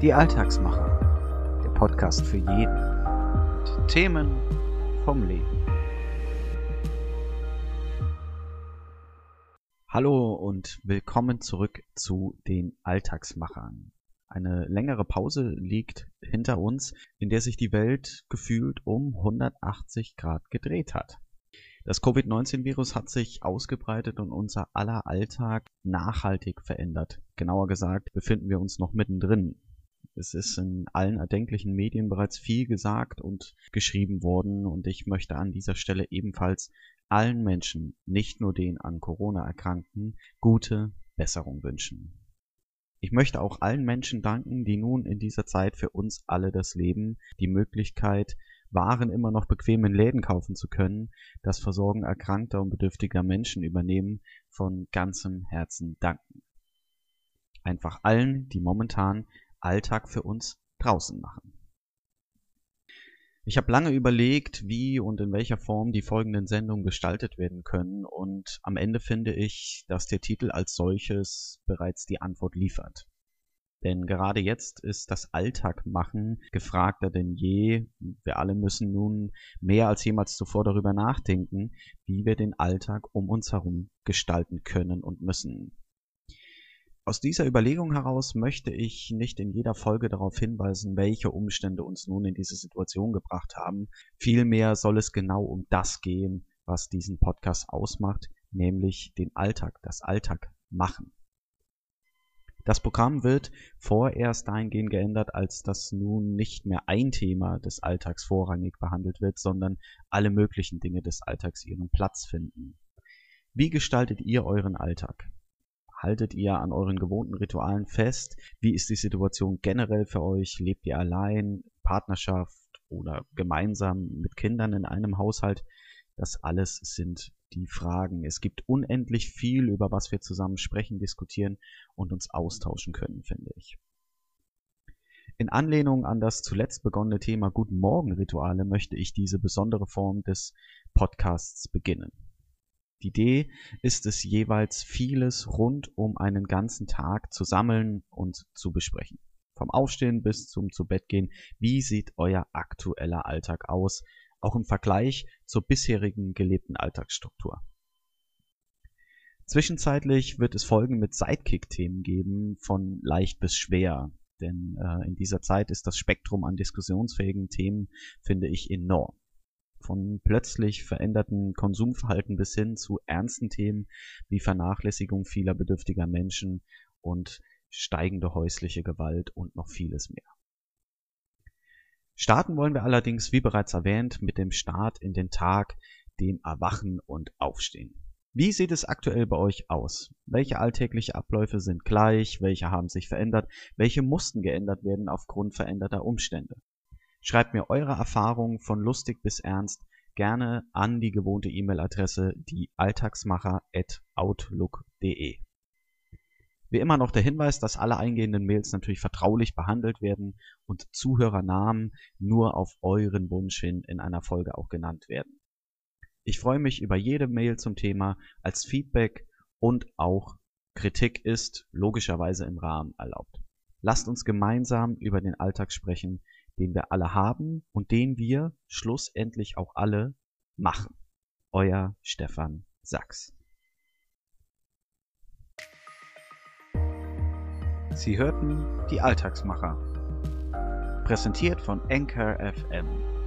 Die Alltagsmacher, der Podcast für jeden mit Themen vom Leben. Hallo und willkommen zurück zu den Alltagsmachern. Eine längere Pause liegt hinter uns, in der sich die Welt gefühlt um 180 Grad gedreht hat. Das Covid-19-Virus hat sich ausgebreitet und unser aller Alltag nachhaltig verändert. Genauer gesagt befinden wir uns noch mittendrin. Es ist in allen erdenklichen Medien bereits viel gesagt und geschrieben worden und ich möchte an dieser Stelle ebenfalls allen Menschen, nicht nur den an Corona Erkrankten, gute Besserung wünschen. Ich möchte auch allen Menschen danken, die nun in dieser Zeit für uns alle das Leben, die Möglichkeit, waren immer noch bequem in Läden kaufen zu können, das Versorgen erkrankter und bedürftiger Menschen übernehmen, von ganzem Herzen danken. Einfach allen, die momentan Alltag für uns draußen machen. Ich habe lange überlegt, wie und in welcher Form die folgenden Sendungen gestaltet werden können und am Ende finde ich, dass der Titel als solches bereits die Antwort liefert. Denn gerade jetzt ist das Alltagmachen gefragter denn je. Wir alle müssen nun mehr als jemals zuvor darüber nachdenken, wie wir den Alltag um uns herum gestalten können und müssen. Aus dieser Überlegung heraus möchte ich nicht in jeder Folge darauf hinweisen, welche Umstände uns nun in diese Situation gebracht haben. Vielmehr soll es genau um das gehen, was diesen Podcast ausmacht, nämlich den Alltag, das Alltag machen. Das Programm wird vorerst dahingehend geändert, als dass nun nicht mehr ein Thema des Alltags vorrangig behandelt wird, sondern alle möglichen Dinge des Alltags ihren Platz finden. Wie gestaltet ihr euren Alltag? Haltet ihr an euren gewohnten Ritualen fest? Wie ist die Situation generell für euch? Lebt ihr allein, Partnerschaft oder gemeinsam mit Kindern in einem Haushalt? Das alles sind die Fragen. Es gibt unendlich viel, über was wir zusammen sprechen, diskutieren und uns austauschen können, finde ich. In Anlehnung an das zuletzt begonnene Thema Guten Morgen Rituale möchte ich diese besondere Form des Podcasts beginnen. Die Idee ist es jeweils vieles rund um einen ganzen Tag zu sammeln und zu besprechen. Vom Aufstehen bis zum Zubettgehen. Wie sieht euer aktueller Alltag aus? auch im Vergleich zur bisherigen gelebten Alltagsstruktur. Zwischenzeitlich wird es Folgen mit Sidekick-Themen geben, von leicht bis schwer, denn äh, in dieser Zeit ist das Spektrum an diskussionsfähigen Themen, finde ich, enorm. Von plötzlich veränderten Konsumverhalten bis hin zu ernsten Themen wie Vernachlässigung vieler bedürftiger Menschen und steigende häusliche Gewalt und noch vieles mehr. Starten wollen wir allerdings, wie bereits erwähnt, mit dem Start in den Tag, dem Erwachen und Aufstehen. Wie sieht es aktuell bei euch aus? Welche alltägliche Abläufe sind gleich? Welche haben sich verändert? Welche mussten geändert werden aufgrund veränderter Umstände? Schreibt mir eure Erfahrungen von lustig bis ernst gerne an die gewohnte E-Mail-Adresse die alltagsmacher@outlook.de. Wie immer noch der Hinweis, dass alle eingehenden Mails natürlich vertraulich behandelt werden und Zuhörernamen nur auf euren Wunsch hin in einer Folge auch genannt werden. Ich freue mich über jede Mail zum Thema als Feedback und auch Kritik ist logischerweise im Rahmen erlaubt. Lasst uns gemeinsam über den Alltag sprechen, den wir alle haben und den wir schlussendlich auch alle machen. Euer Stefan Sachs. Sie hörten die Alltagsmacher. Präsentiert von Anchor FM.